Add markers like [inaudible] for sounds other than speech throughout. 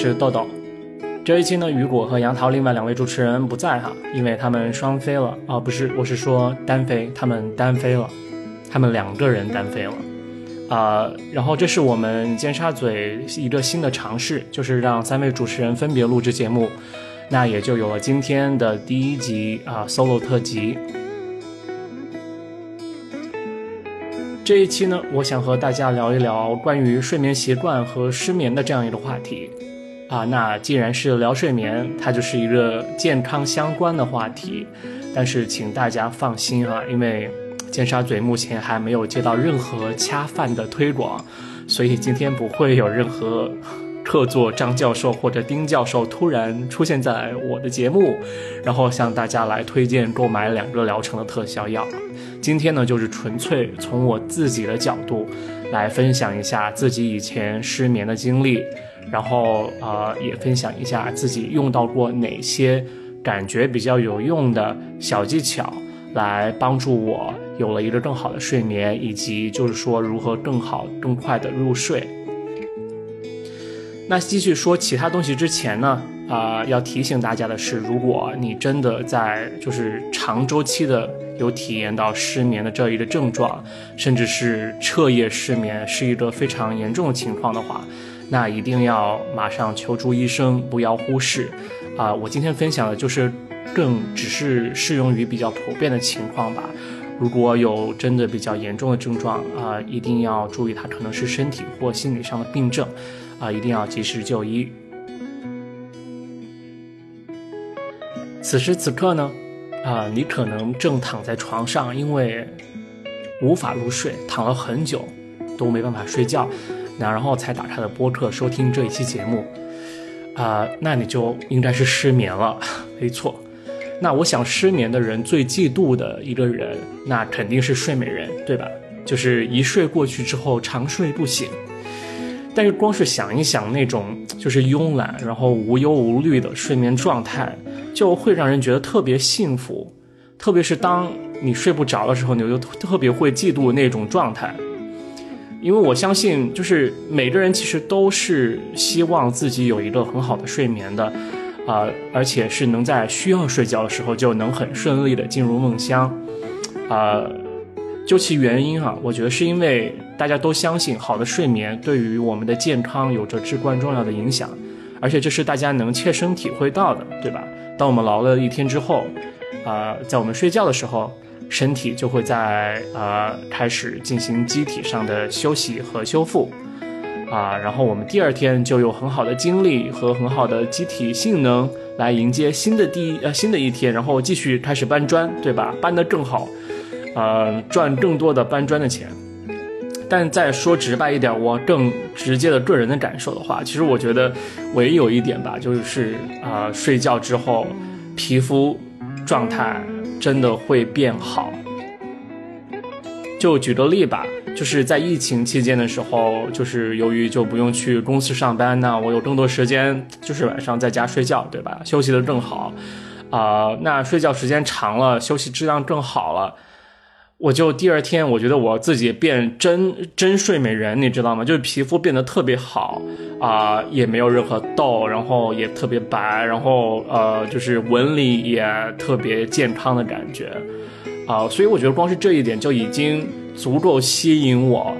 是豆豆。这一期呢，雨果和杨桃另外两位主持人不在哈，因为他们双飞了啊，不是，我是说单飞，他们单飞了，他们两个人单飞了啊。然后这是我们尖沙咀一个新的尝试，就是让三位主持人分别录制节目，那也就有了今天的第一集啊 solo 特辑。这一期呢，我想和大家聊一聊关于睡眠习惯和失眠的这样一个话题，啊，那既然是聊睡眠，它就是一个健康相关的话题。但是请大家放心啊，因为尖沙咀目前还没有接到任何恰饭的推广，所以今天不会有任何客座张教授或者丁教授突然出现在我的节目，然后向大家来推荐购买两个疗程的特效药。今天呢，就是纯粹从我自己的角度来分享一下自己以前失眠的经历，然后呃，也分享一下自己用到过哪些感觉比较有用的小技巧，来帮助我有了一个更好的睡眠，以及就是说如何更好、更快的入睡。那继续说其他东西之前呢，啊，要提醒大家的是，如果你真的在就是长周期的有体验到失眠的这一个症状，甚至是彻夜失眠是一个非常严重的情况的话，那一定要马上求助医生，不要忽视。啊，我今天分享的就是更只是适用于比较普遍的情况吧。如果有真的比较严重的症状啊，一定要注意，它可能是身体或心理上的病症。啊，一定要及时就医。此时此刻呢，啊，你可能正躺在床上，因为无法入睡，躺了很久都没办法睡觉，然后才打开了播客收听这一期节目，啊，那你就应该是失眠了，没错。那我想失眠的人最嫉妒的一个人，那肯定是睡美人，对吧？就是一睡过去之后长睡不醒。但是光是想一想那种就是慵懒，然后无忧无虑的睡眠状态，就会让人觉得特别幸福。特别是当你睡不着的时候，你就特别会嫉妒那种状态。因为我相信，就是每个人其实都是希望自己有一个很好的睡眠的，啊，而且是能在需要睡觉的时候就能很顺利的进入梦乡，啊。究其原因啊，我觉得是因为大家都相信好的睡眠对于我们的健康有着至关重要的影响，而且这是大家能切身体会到的，对吧？当我们劳了一天之后，啊，在我们睡觉的时候，身体就会在呃开始进行机体上的休息和修复，啊，然后我们第二天就有很好的精力和很好的机体性能来迎接新的第一呃新的一天，然后继续开始搬砖，对吧？搬得更好。呃，赚更多的搬砖的钱，但再说直白一点，我更直接的个人的感受的话，其实我觉得唯有一点吧，就是啊，睡觉之后皮肤状态真的会变好。就举个例吧，就是在疫情期间的时候，就是由于就不用去公司上班那我有更多时间，就是晚上在家睡觉，对吧？休息的更好，啊，那睡觉时间长了，休息质量更好了。我就第二天，我觉得我自己变真真睡美人，你知道吗？就是皮肤变得特别好啊，也没有任何痘，然后也特别白，然后呃，就是纹理也特别健康的感觉啊，所以我觉得光是这一点就已经足够吸引我，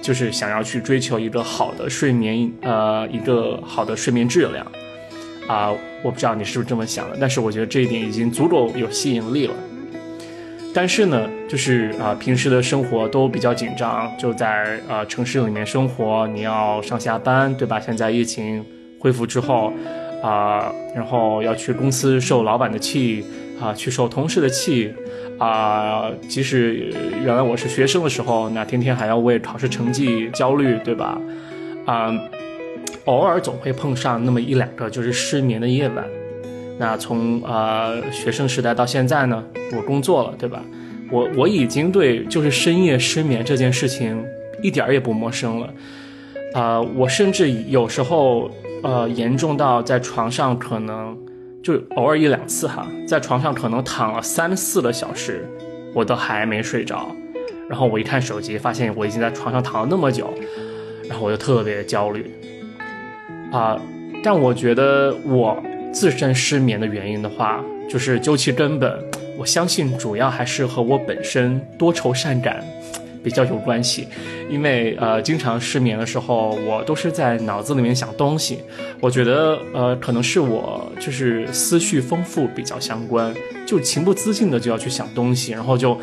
就是想要去追求一个好的睡眠，呃，一个好的睡眠质量啊。我不知道你是不是这么想的，但是我觉得这一点已经足够有吸引力了。但是呢，就是啊，平时的生活都比较紧张，就在呃城市里面生活，你要上下班，对吧？现在疫情恢复之后，啊，然后要去公司受老板的气，啊，去受同事的气，啊，即使原来我是学生的时候，那天天还要为考试成绩焦虑，对吧？啊，偶尔总会碰上那么一两个就是失眠的夜晚。那从呃学生时代到现在呢，我工作了，对吧？我我已经对就是深夜失眠这件事情一点儿也不陌生了，啊，我甚至有时候呃严重到在床上可能就偶尔一两次哈，在床上可能躺了三四个小时，我都还没睡着，然后我一看手机，发现我已经在床上躺了那么久，然后我就特别焦虑，啊。但我觉得我自身失眠的原因的话，就是究其根本，我相信主要还是和我本身多愁善感比较有关系。因为呃，经常失眠的时候，我都是在脑子里面想东西。我觉得呃，可能是我就是思绪丰富比较相关，就情不自禁的就要去想东西，然后就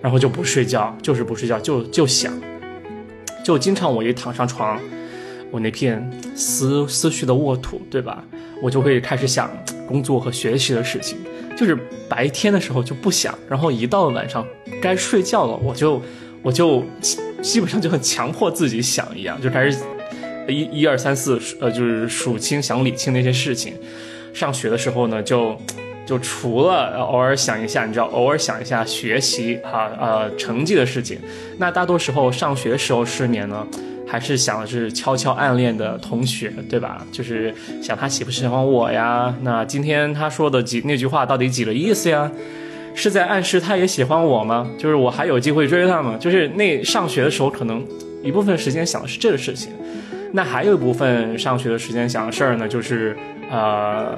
然后就不睡觉，就是不睡觉，就就想，就经常我一躺上床。我那片思思绪的沃土，对吧？我就会开始想工作和学习的事情，就是白天的时候就不想，然后一到了晚上该睡觉了，我就我就基本上就很强迫自己想一样，就开始一一二三四，呃，就是数清想理清那些事情。上学的时候呢，就就除了偶尔想一下，你知道，偶尔想一下学习啊呃成绩的事情，那大多时候上学时候失眠呢。还是想的是悄悄暗恋的同学，对吧？就是想他喜不喜欢我呀？那今天他说的几那句话到底几个意思呀？是在暗示他也喜欢我吗？就是我还有机会追他吗？就是那上学的时候，可能一部分时间想的是这个事情，那还有一部分上学的时间想的事儿呢，就是呃，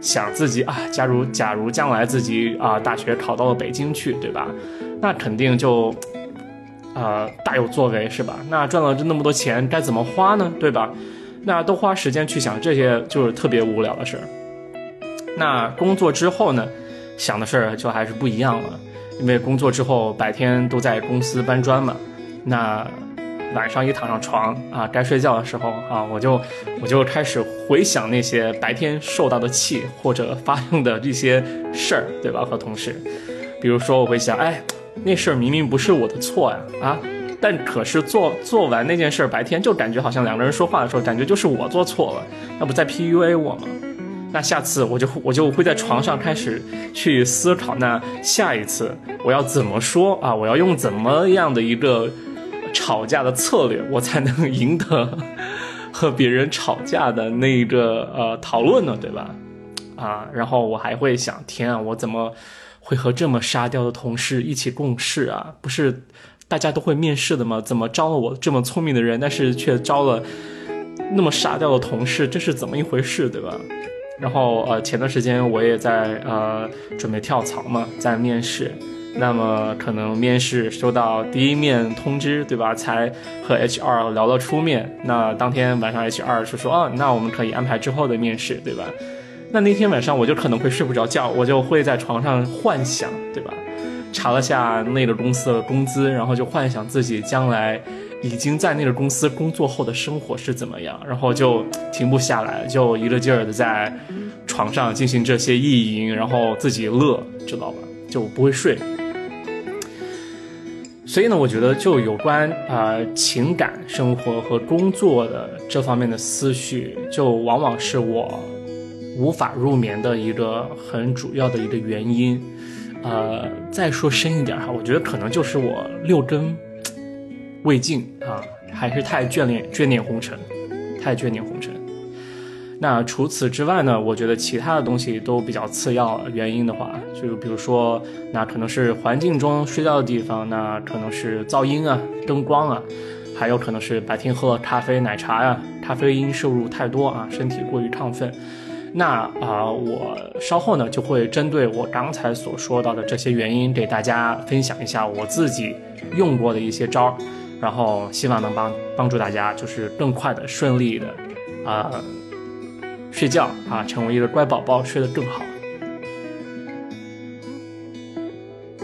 想自己啊，假如假如将来自己啊大学考到了北京去，对吧？那肯定就。呃，大有作为是吧？那赚了这那么多钱该怎么花呢？对吧？那都花时间去想这些，就是特别无聊的事儿。那工作之后呢，想的事儿就还是不一样了。因为工作之后白天都在公司搬砖嘛，那晚上一躺上床啊，该睡觉的时候啊，我就我就开始回想那些白天受到的气或者发生的这些事儿，对吧？和同事，比如说我会想，哎。那事儿明明不是我的错呀，啊！但可是做做完那件事儿，白天就感觉好像两个人说话的时候，感觉就是我做错了，那不在 PUA 我吗？那下次我就我就会在床上开始去思考，那下一次我要怎么说啊？我要用怎么样的一个吵架的策略，我才能赢得和别人吵架的那个呃讨论呢？对吧？啊，然后我还会想，天啊，我怎么？会和这么沙雕的同事一起共事啊？不是大家都会面试的吗？怎么招了我这么聪明的人，但是却招了那么沙雕的同事？这是怎么一回事，对吧？然后呃，前段时间我也在呃准备跳槽嘛，在面试，那么可能面试收到第一面通知，对吧？才和 HR 聊了出面，那当天晚上 HR 就说，哦，那我们可以安排之后的面试，对吧？那那天晚上我就可能会睡不着觉，我就会在床上幻想，对吧？查了下那个公司的工资，然后就幻想自己将来已经在那个公司工作后的生活是怎么样，然后就停不下来，就一个劲儿的在床上进行这些意淫，然后自己乐，知道吧？就不会睡。所以呢，我觉得就有关啊情感生活和工作的这方面的思绪，就往往是我。无法入眠的一个很主要的一个原因，呃，再说深一点哈，我觉得可能就是我六根未尽啊，还是太眷恋眷恋红尘，太眷恋红尘。那除此之外呢，我觉得其他的东西都比较次要。原因的话，就比如说，那可能是环境中睡觉的地方，那可能是噪音啊、灯光啊，还有可能是白天喝咖啡、奶茶呀，咖啡因摄入太多啊，身体过于亢奋。那啊，我稍后呢就会针对我刚才所说到的这些原因，给大家分享一下我自己用过的一些招儿，然后希望能帮帮助大家，就是更快的、顺利的啊睡觉啊，成为一个乖宝宝，睡得更好。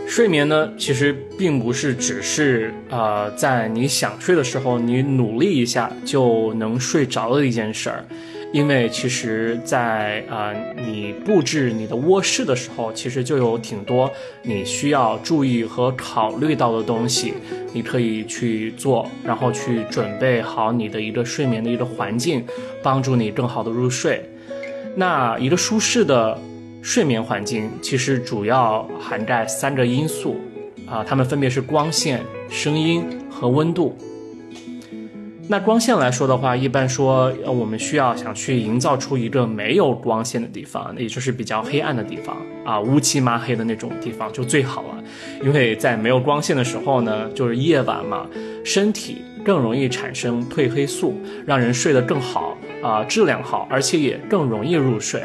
睡眠呢，其实并不是只是啊，在你想睡的时候，你努力一下就能睡着的一件事儿。因为其实，在啊，你布置你的卧室的时候，其实就有挺多你需要注意和考虑到的东西，你可以去做，然后去准备好你的一个睡眠的一个环境，帮助你更好的入睡。那一个舒适的睡眠环境，其实主要涵盖三个因素，啊，它们分别是光线、声音和温度。那光线来说的话，一般说，我们需要想去营造出一个没有光线的地方，也就是比较黑暗的地方啊，乌漆麻黑的那种地方就最好了。因为在没有光线的时候呢，就是夜晚嘛，身体更容易产生褪黑素，让人睡得更好啊，质量好，而且也更容易入睡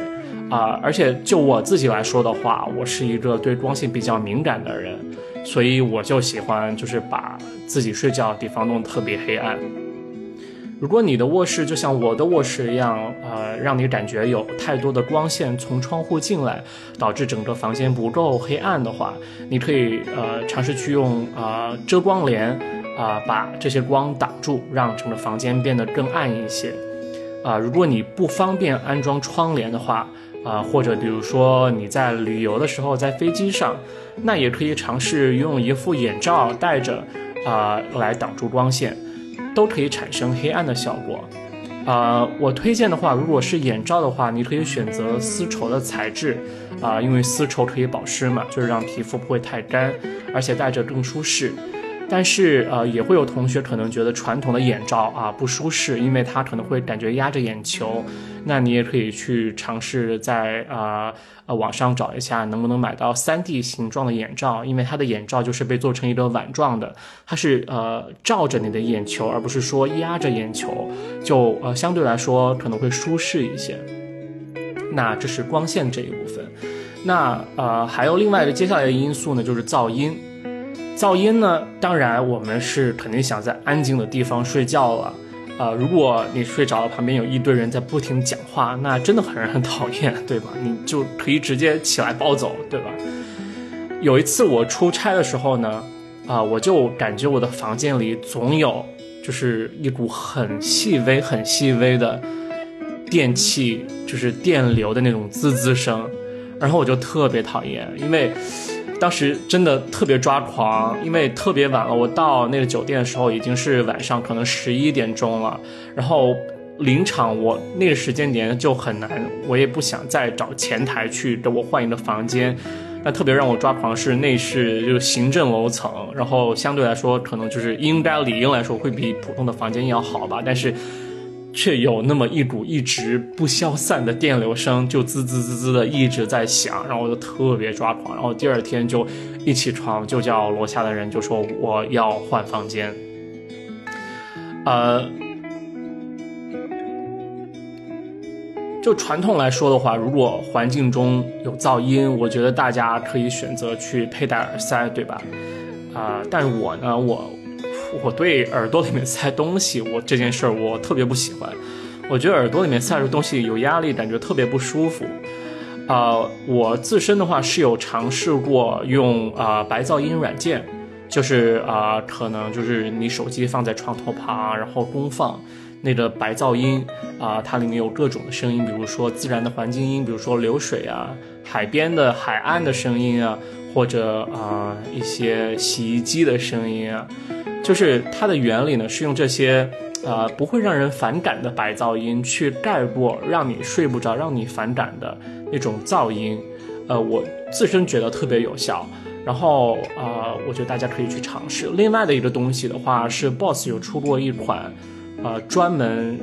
啊。而且就我自己来说的话，我是一个对光线比较敏感的人，所以我就喜欢就是把自己睡觉的地方弄得特别黑暗。如果你的卧室就像我的卧室一样，呃，让你感觉有太多的光线从窗户进来，导致整个房间不够黑暗的话，你可以呃尝试去用啊遮光帘啊把这些光挡住，让整个房间变得更暗一些。啊，如果你不方便安装窗帘的话，啊或者比如说你在旅游的时候在飞机上，那也可以尝试用一副眼罩戴着啊来挡住光线。都可以产生黑暗的效果，啊，我推荐的话，如果是眼罩的话，你可以选择丝绸的材质，啊，因为丝绸可以保湿嘛，就是让皮肤不会太干，而且戴着更舒适。但是，呃，也会有同学可能觉得传统的眼罩啊不舒适，因为它可能会感觉压着眼球。那你也可以去尝试在啊呃网上找一下，能不能买到 3D 形状的眼罩，因为它的眼罩就是被做成一个碗状的，它是呃罩着你的眼球，而不是说压着眼球，就呃相对来说可能会舒适一些。那这是光线这一部分。那呃还有另外一个接下来的因素呢，就是噪音。噪音呢？当然，我们是肯定想在安静的地方睡觉了。呃，如果你睡着了，旁边有一堆人在不停讲话，那真的很让人讨厌，[laughs] 对吧？你就可以直接起来暴走，对吧？有一次我出差的时候呢，啊，我就感觉我的房间里总有就是一股很细微、很细微的电器，就是电流的那种滋滋声，然后我就特别讨厌，因为。当时真的特别抓狂，因为特别晚了。我到那个酒店的时候已经是晚上，可能十一点钟了。然后临场，我那个时间点就很难，我也不想再找前台去给我换一个房间。那特别让我抓狂是那是就是行政楼层，然后相对来说可能就是应该理应来说会比普通的房间要好吧，但是。却有那么一股一直不消散的电流声，就滋滋滋滋的一直在响，然后我就特别抓狂。然后第二天就一起床就叫楼下的人就说我要换房间。呃，就传统来说的话，如果环境中有噪音，我觉得大家可以选择去佩戴耳塞，对吧？啊，但是我呢，我。我对耳朵里面塞东西，我这件事儿我特别不喜欢。我觉得耳朵里面塞着东西有压力，感觉特别不舒服。啊，我自身的话是有尝试过用啊白噪音软件，就是啊可能就是你手机放在床头旁，然后公放那个白噪音啊，它里面有各种的声音，比如说自然的环境音，比如说流水啊、海边的海岸的声音啊，或者啊一些洗衣机的声音啊。就是它的原理呢，是用这些，呃，不会让人反感的白噪音去盖过让你睡不着、让你反感的那种噪音，呃，我自身觉得特别有效。然后，呃，我觉得大家可以去尝试。另外的一个东西的话，是 BOSS 有出过一款，呃，专门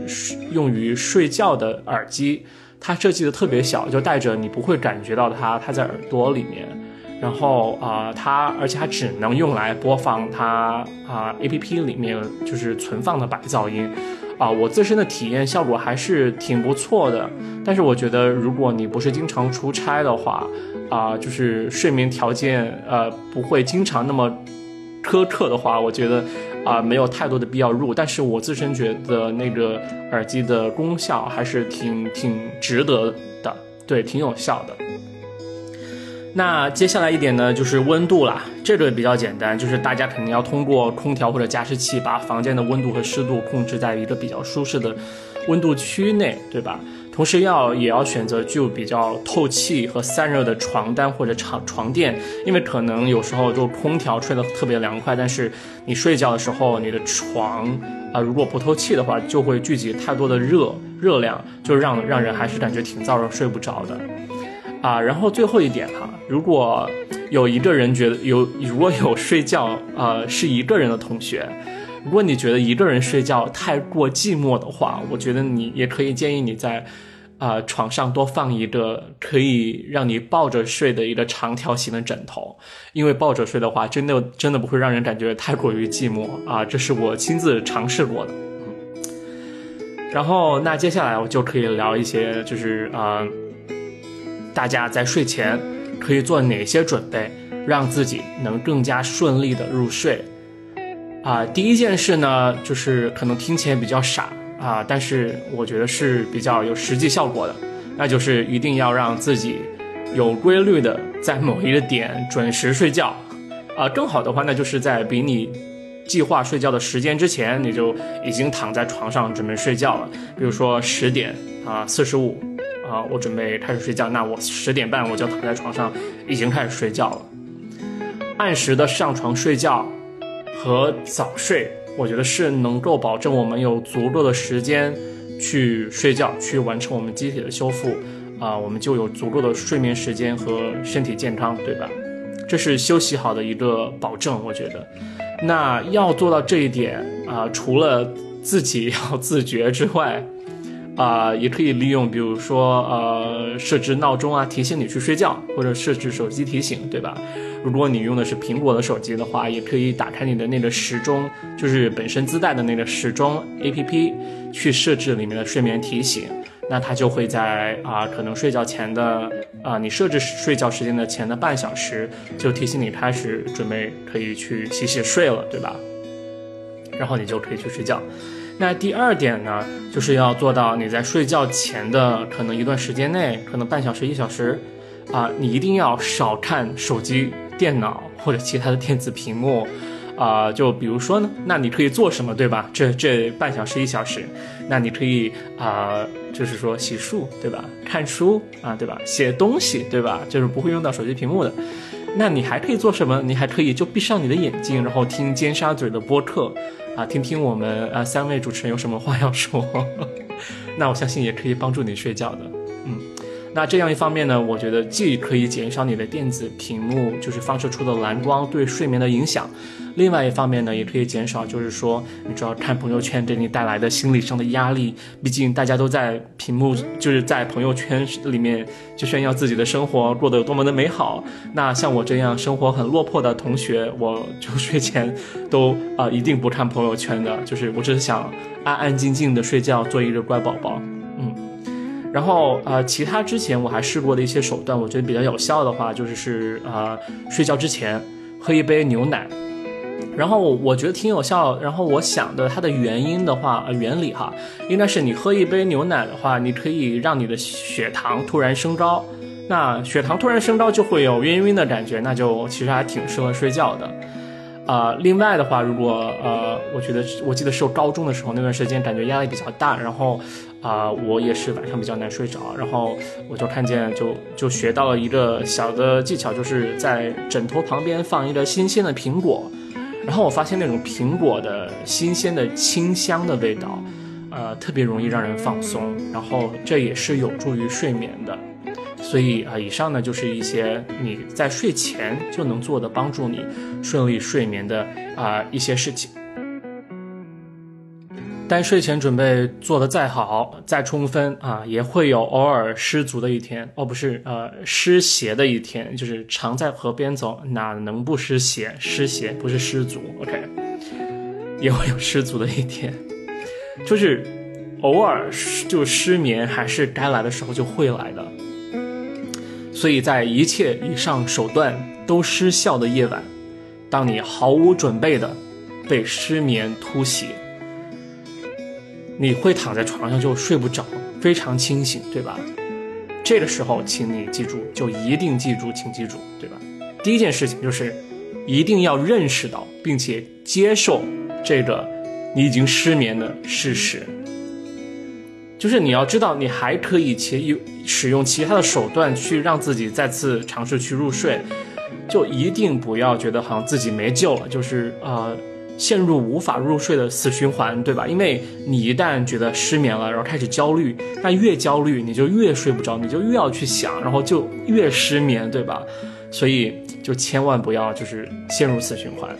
用于睡觉的耳机，它设计的特别小，就戴着你不会感觉到它，它在耳朵里面。然后啊，它而且它只能用来播放它啊 A P P 里面就是存放的白噪音，啊，我自身的体验效果还是挺不错的。但是我觉得，如果你不是经常出差的话，啊，就是睡眠条件呃不会经常那么苛刻的话，我觉得啊没有太多的必要入。但是我自身觉得那个耳机的功效还是挺挺值得的，对，挺有效的。那接下来一点呢，就是温度啦。这个比较简单，就是大家肯定要通过空调或者加湿器把房间的温度和湿度控制在一个比较舒适的温度区内，对吧？同时要也要选择具有比较透气和散热的床单或者床床垫，因为可能有时候就空调吹得特别凉快，但是你睡觉的时候你的床啊如果不透气的话，就会聚集太多的热热量，就让让人还是感觉挺燥热，睡不着的。啊，然后最后一点哈，如果有一个人觉得有，如果有睡觉呃是一个人的同学，如果你觉得一个人睡觉太过寂寞的话，我觉得你也可以建议你在，啊，床上多放一个可以让你抱着睡的一个长条形的枕头，因为抱着睡的话，真的真的不会让人感觉太过于寂寞啊，这是我亲自尝试过的。嗯，然后那接下来我就可以聊一些，就是啊，大家在睡前可以做哪些准备，让自己能更加顺利的入睡。啊，第一件事呢，就是可能听起来比较傻。啊，但是我觉得是比较有实际效果的，那就是一定要让自己有规律的在某一个点准时睡觉，啊，更好的话，那就是在比你计划睡觉的时间之前，你就已经躺在床上准备睡觉了。比如说十点啊四十五啊，我准备开始睡觉，那我十点半我就躺在床上已经开始睡觉了。按时的上床睡觉和早睡。我觉得是能够保证我们有足够的时间去睡觉，去完成我们机体的修复，啊，我们就有足够的睡眠时间和身体健康，对吧？这是休息好的一个保证，我觉得。那要做到这一点啊，除了自己要自觉之外，啊，也可以利用，比如说呃，设置闹钟啊，提醒你去睡觉，或者设置手机提醒，对吧？如果你用的是苹果的手机的话，也可以打开你的那个时钟，就是本身自带的那个时钟 APP，去设置里面的睡眠提醒。那它就会在啊，可能睡觉前的啊，你设置睡觉时间的前的半小时，就提醒你开始准备可以去洗洗睡了，对吧？然后你就可以去睡觉。那第二点呢，就是要做到你在睡觉前的可能一段时间内，可能半小时一小时，啊，你一定要少看手机。电脑或者其他的电子屏幕，啊，就比如说呢，那你可以做什么，对吧？[laughs] 这这半小时一小时，那你可以啊，就是说洗漱，对吧？看书啊，对吧？写东西，对吧？就是不会用到手机屏幕的。那你还可以做什么？你还可以就闭上你的眼睛，然后听尖沙咀的播客，啊，听听我们啊三位主持人有什么话要说。[laughs] 那我相信也可以帮助你睡觉的，那这样一方面呢，我觉得既可以减少你的电子屏幕就是放射出的蓝光对睡眠的影响，另外一方面呢，也可以减少就是说你主要看朋友圈给你带来的心理上的压力。毕竟大家都在屏幕就是在朋友圈里面就炫耀自己的生活过得有多么的美好。那像我这样生活很落魄的同学，我就睡前都啊一定不看朋友圈的，就是我只是想安安静静的睡觉，做一个乖宝宝。然后呃，其他之前我还试过的一些手段，我觉得比较有效的话，就是是呃，睡觉之前喝一杯牛奶。然后我觉得挺有效。然后我想的它的原因的话，呃，原理哈，应该是你喝一杯牛奶的话，你可以让你的血糖突然升高。那血糖突然升高就会有晕晕的感觉，那就其实还挺适合睡觉的。啊，另外的话，如果呃，我觉得我记得是我高中的时候那段时间感觉压力比较大，然后啊，我也是晚上比较难睡着，然后我就看见就就学到了一个小的技巧，就是在枕头旁边放一个新鲜的苹果，然后我发现那种苹果的新鲜的清香的味道，呃，特别容易让人放松，然后这也是有助于睡眠的。所以啊，以上呢就是一些你在睡前就能做的帮助你顺利睡眠的啊一些事情。但睡前准备做的再好、再充分啊，也会有偶尔失足的一天。哦，不是，呃，失鞋的一天，就是常在河边走，哪能不湿鞋？失鞋不是失足，OK，也会有失足的一天，就是偶尔就失眠，还是该来的时候就会来的。所以在一切以上手段都失效的夜晚，当你毫无准备的被失眠突袭，你会躺在床上就睡不着，非常清醒，对吧？这个时候，请你记住，就一定记住，请记住，对吧？第一件事情就是，一定要认识到并且接受这个你已经失眠的事实。就是你要知道，你还可以其有使用其他的手段去让自己再次尝试去入睡，就一定不要觉得好像自己没救了，就是呃陷入无法入睡的死循环，对吧？因为你一旦觉得失眠了，然后开始焦虑，那越焦虑你就越睡不着，你就越要去想，然后就越失眠，对吧？所以就千万不要就是陷入死循环。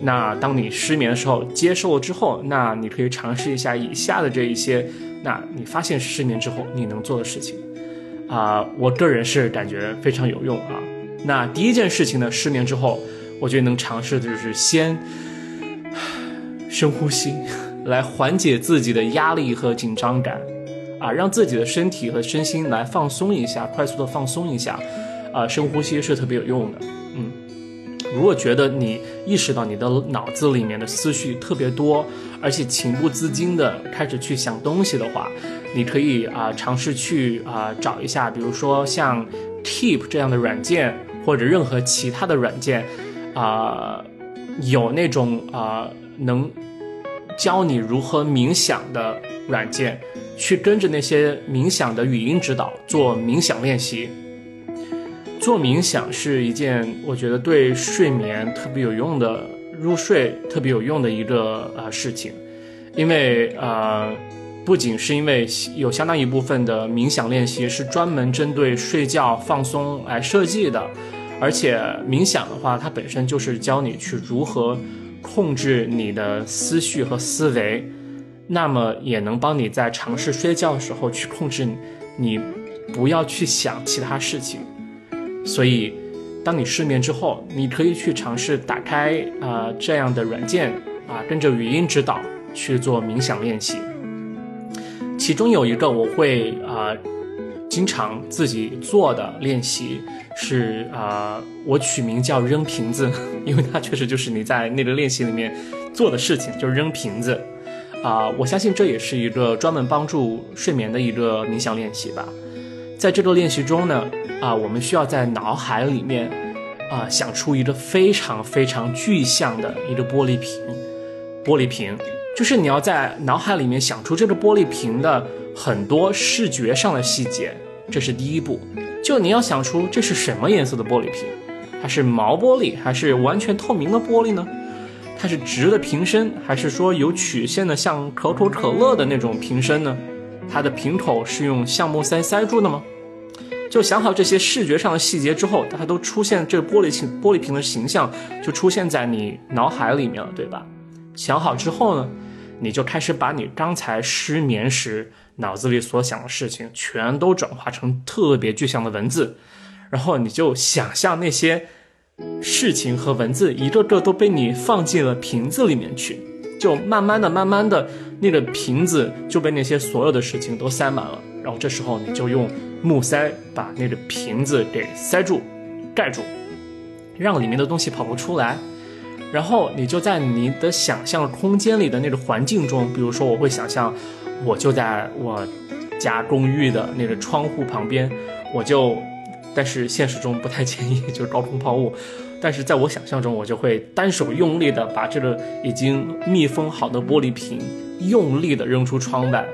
那当你失眠的时候，接受了之后，那你可以尝试一下以下的这一些。那你发现失眠之后你能做的事情，啊，我个人是感觉非常有用啊。那第一件事情呢，失眠之后，我觉得能尝试的就是先 [sighs] 深呼吸，来缓解自己的压力和紧张感，啊，让自己的身体和身心来放松一下，快速的放松一下，啊，深呼吸是特别有用的。嗯，如果觉得你意识到你的脑子里面的思绪特别多，而且情不自禁的开始去想东西的话，你可以啊尝试去啊找一下，比如说像 Keep 这样的软件。或者任何其他的软件，啊，有那种啊能教你如何冥想的软件，去跟着那些冥想的语音指导做冥想练习。做冥想是一件我觉得对睡眠特别有用的、入睡特别有用的一个啊事情，因为啊，不仅是因为有相当一部分的冥想练习是专门针对睡觉放松来设计的。而且冥想的话，它本身就是教你去如何控制你的思绪和思维，那么也能帮你在尝试睡觉的时候去控制你，不要去想其他事情。所以，当你失眠之后，你可以去尝试打开啊这样的软件啊，跟着语音指导去做冥想练习。其中有一个我会啊。经常自己做的练习是啊，我取名叫扔瓶子，[laughs] 因为它确实就是你在那个练习里面做的事情，就是扔瓶子啊。我相信这也是一个专门帮助睡眠的一个冥想练习吧。在这个练习中呢，啊，我们需要在脑海里面啊想出一个非常非常具象的一个玻璃瓶，玻璃瓶就是你要在脑海里面想出这个玻璃瓶的。很多视觉上的细节，这是第一步。就你要想出这是什么颜色的玻璃瓶，它是毛玻璃还是完全透明的玻璃呢？它是直的瓶身还是说有曲线的像可口可乐的那种瓶身呢？它的瓶口是用橡木塞塞住的吗？就想好这些视觉上的细节之后，它都出现这个玻璃形玻璃瓶的形象就出现在你脑海里面了，对吧？想好之后呢，你就开始把你刚才失眠时。脑子里所想的事情全都转化成特别具象的文字，然后你就想象那些事情和文字一个个都被你放进了瓶子里面去，就慢慢的、慢慢的，那个瓶子就被那些所有的事情都塞满了。然后这时候你就用木塞把那个瓶子给塞住、盖住，让里面的东西跑不出来。然后你就在你的想象空间里的那个环境中，比如说我会想象。我就在我家公寓的那个窗户旁边，我就，但是现实中不太建议就是高空抛物，但是在我想象中，我就会单手用力的把这个已经密封好的玻璃瓶用力的扔出窗外，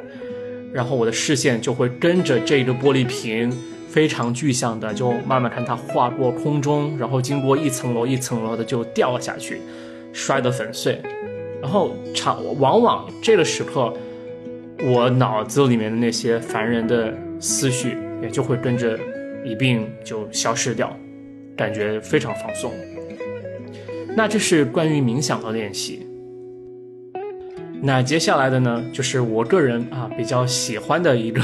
然后我的视线就会跟着这个玻璃瓶非常具象的就慢慢看它划过空中，然后经过一层楼一层楼的就掉了下去，摔得粉碎，然后常往往这个时刻。我脑子里面的那些烦人的思绪也就会跟着一并就消失掉，感觉非常放松。那这是关于冥想的练习。那接下来的呢，就是我个人啊比较喜欢的一个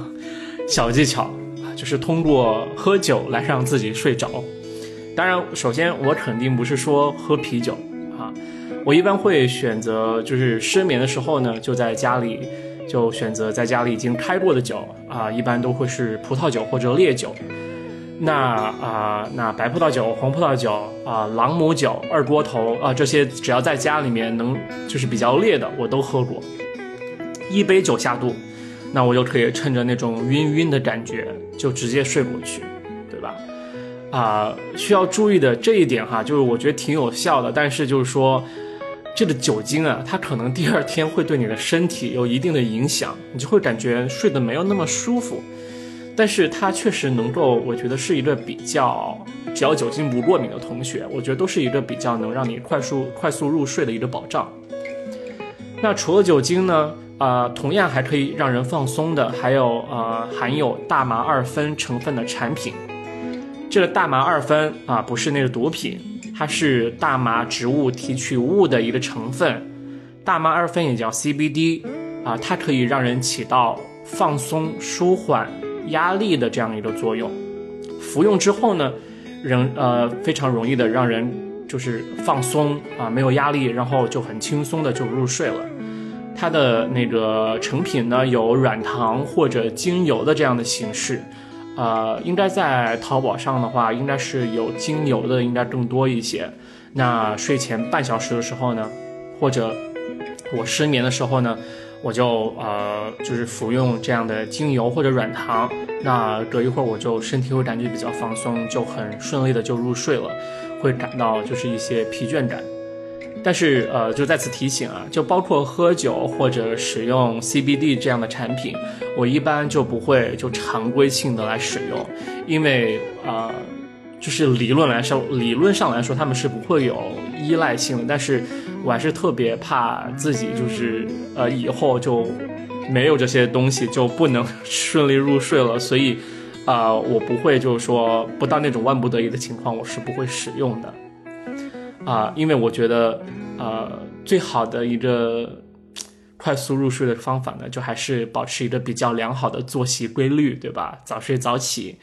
[laughs] 小技巧，就是通过喝酒来让自己睡着。当然，首先我肯定不是说喝啤酒啊，我一般会选择就是失眠的时候呢，就在家里。就选择在家里已经开过的酒啊，一般都会是葡萄酒或者烈酒。那啊，那白葡萄酒、红葡萄酒啊、朗姆酒、二锅头啊，这些只要在家里面能就是比较烈的，我都喝过。一杯酒下肚，那我就可以趁着那种晕晕的感觉，就直接睡过去，对吧？啊，需要注意的这一点哈，就是我觉得挺有效的，但是就是说。这个酒精啊，它可能第二天会对你的身体有一定的影响，你就会感觉睡得没有那么舒服。但是它确实能够，我觉得是一个比较，只要酒精不过敏的同学，我觉得都是一个比较能让你快速快速入睡的一个保障。那除了酒精呢，啊，同样还可以让人放松的，还有呃含有大麻二酚成分的产品。这个大麻二酚啊，不是那个毒品。它是大麻植物提取物的一个成分，大麻二酚也叫 CBD，啊，它可以让人起到放松、舒缓压力的这样一个作用。服用之后呢，人呃非常容易的让人就是放松啊，没有压力，然后就很轻松的就入睡了。它的那个成品呢，有软糖或者精油的这样的形式，呃，应该在淘宝上的话，应该是有精油的，应该更多一些。那睡前半小时的时候呢，或者我失眠的时候呢，我就呃就是服用这样的精油或者软糖，那隔一会儿我就身体会感觉比较放松，就很顺利的就入睡了，会感到就是一些疲倦感。但是，呃，就再次提醒啊，就包括喝酒或者使用 CBD 这样的产品，我一般就不会就常规性的来使用，因为，呃，就是理论来说，理论上来说，他们是不会有依赖性的。但是我还是特别怕自己就是，呃，以后就没有这些东西就不能 [laughs] 顺利入睡了。所以，啊，我不会就是说不到那种万不得已的情况，我是不会使用的。啊，因为我觉得，呃，最好的一个快速入睡的方法呢，就还是保持一个比较良好的作息规律，对吧？早睡早起，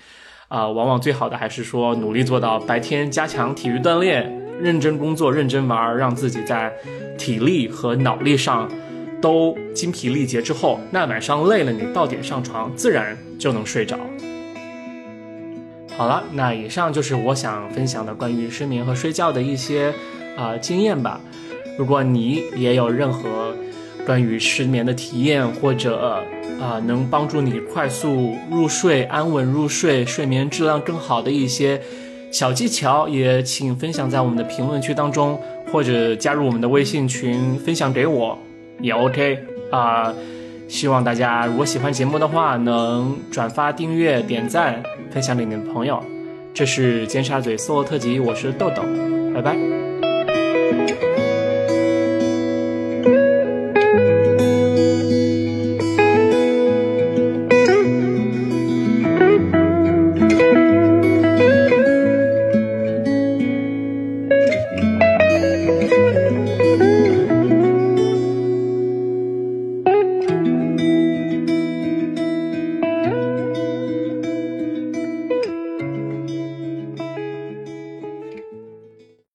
啊，往往最好的还是说努力做到白天加强体育锻炼，认真工作，认真玩，让自己在体力和脑力上都精疲力竭之后，那晚上累了，你到点上床，自然就能睡着。好了，那以上就是我想分享的关于失眠和睡觉的一些啊经验吧。如果你也有任何关于失眠的体验，或者啊能帮助你快速入睡、安稳入睡、睡眠质量更好的一些小技巧，也请分享在我们的评论区当中，或者加入我们的微信群分享给我也 OK 啊。希望大家如果喜欢节目的话，能转发、订阅、点赞、分享给你的朋友。这是尖沙咀搜罗特辑，我是豆豆，拜拜。